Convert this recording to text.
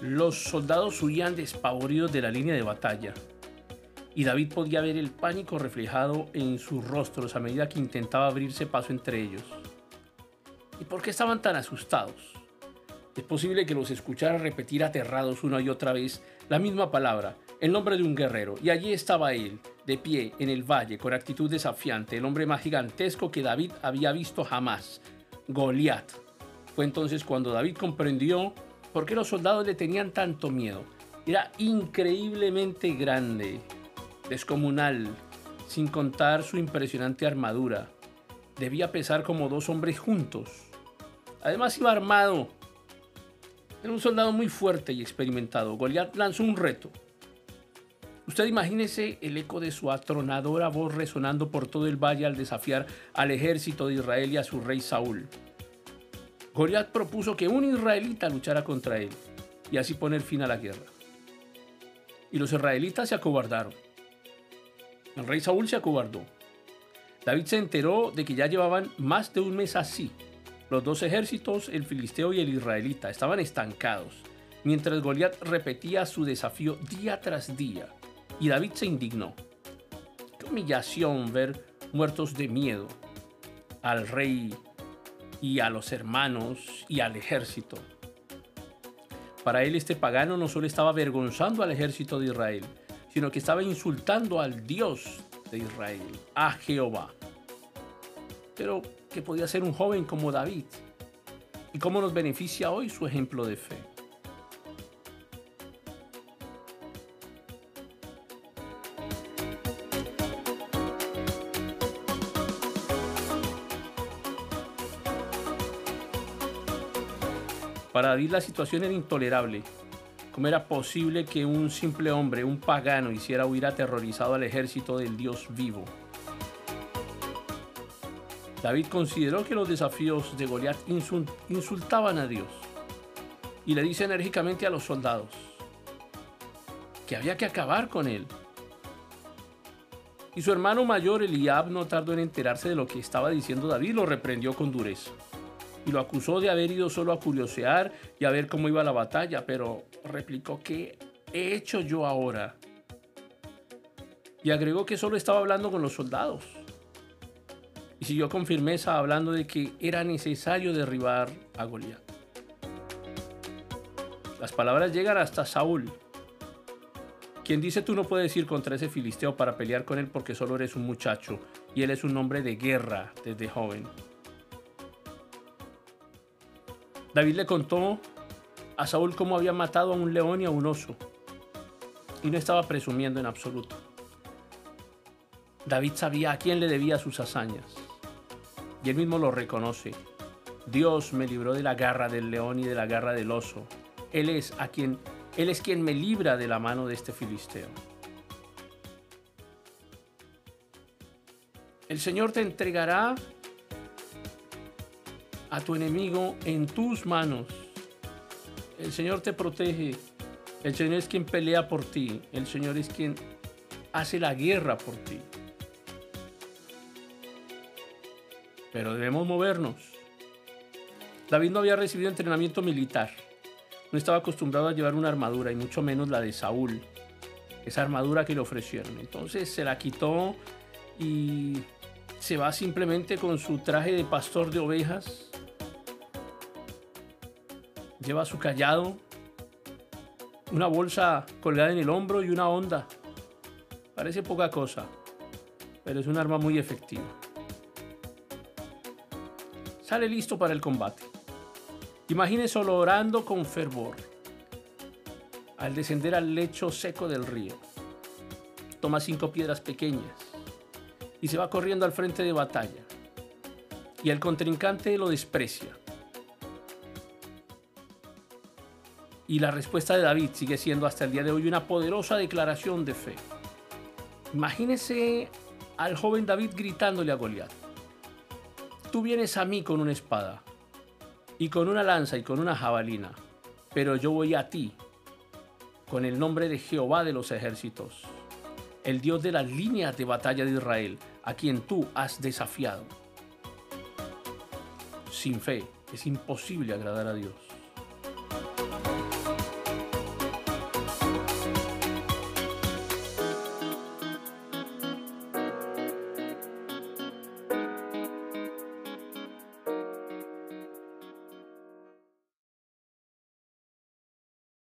Los soldados huían despavoridos de la línea de batalla y David podía ver el pánico reflejado en sus rostros a medida que intentaba abrirse paso entre ellos. ¿Y por qué estaban tan asustados? Es posible que los escuchara repetir aterrados una y otra vez la misma palabra, el nombre de un guerrero, y allí estaba él, de pie en el valle, con actitud desafiante, el hombre más gigantesco que David había visto jamás, Goliat. Fue entonces cuando David comprendió por qué los soldados le tenían tanto miedo. Era increíblemente grande, descomunal, sin contar su impresionante armadura. Debía pesar como dos hombres juntos. Además iba armado. Era un soldado muy fuerte y experimentado. Goliat lanzó un reto. Usted imagínese el eco de su atronadora voz resonando por todo el valle al desafiar al ejército de Israel y a su rey Saúl. Goliat propuso que un israelita luchara contra él y así poner fin a la guerra. Y los israelitas se acobardaron. El rey Saúl se acobardó. David se enteró de que ya llevaban más de un mes así. Los dos ejércitos, el filisteo y el israelita, estaban estancados, mientras Goliat repetía su desafío día tras día. Y David se indignó. Qué humillación ver muertos de miedo al rey y a los hermanos y al ejército. Para él este pagano no solo estaba avergonzando al ejército de Israel, sino que estaba insultando al Dios de Israel, a Jehová. Pero que podía ser un joven como David. ¿Y cómo nos beneficia hoy su ejemplo de fe? Para David la situación era intolerable. ¿Cómo era posible que un simple hombre, un pagano, hiciera huir aterrorizado al ejército del Dios vivo? David consideró que los desafíos de Goliat insultaban a Dios y le dice enérgicamente a los soldados que había que acabar con él. Y su hermano mayor Eliab no tardó en enterarse de lo que estaba diciendo David, lo reprendió con dureza y lo acusó de haber ido solo a curiosear y a ver cómo iba la batalla, pero replicó, ¿qué he hecho yo ahora? Y agregó que solo estaba hablando con los soldados. Y siguió con firmeza hablando de que era necesario derribar a Goliat. Las palabras llegan hasta Saúl, quien dice tú no puedes ir contra ese filisteo para pelear con él porque solo eres un muchacho y él es un hombre de guerra desde joven. David le contó a Saúl cómo había matado a un león y a un oso. Y no estaba presumiendo en absoluto. David sabía a quién le debía sus hazañas. Y él mismo lo reconoce. Dios me libró de la garra del león y de la garra del oso. Él es a quien él es quien me libra de la mano de este filisteo. El Señor te entregará a tu enemigo en tus manos. El Señor te protege. El Señor es quien pelea por ti. El Señor es quien hace la guerra por ti. Pero debemos movernos. David no había recibido entrenamiento militar. No estaba acostumbrado a llevar una armadura y mucho menos la de Saúl. Esa armadura que le ofrecieron. Entonces se la quitó y se va simplemente con su traje de pastor de ovejas lleva su callado, una bolsa colgada en el hombro y una onda. Parece poca cosa, pero es un arma muy efectiva. Sale listo para el combate. Imagínese orando con fervor al descender al lecho seco del río. Toma cinco piedras pequeñas y se va corriendo al frente de batalla. Y el contrincante lo desprecia Y la respuesta de David sigue siendo hasta el día de hoy una poderosa declaración de fe. Imagínese al joven David gritándole a Goliat, tú vienes a mí con una espada y con una lanza y con una jabalina, pero yo voy a ti con el nombre de Jehová de los ejércitos, el Dios de las líneas de batalla de Israel, a quien tú has desafiado. Sin fe es imposible agradar a Dios.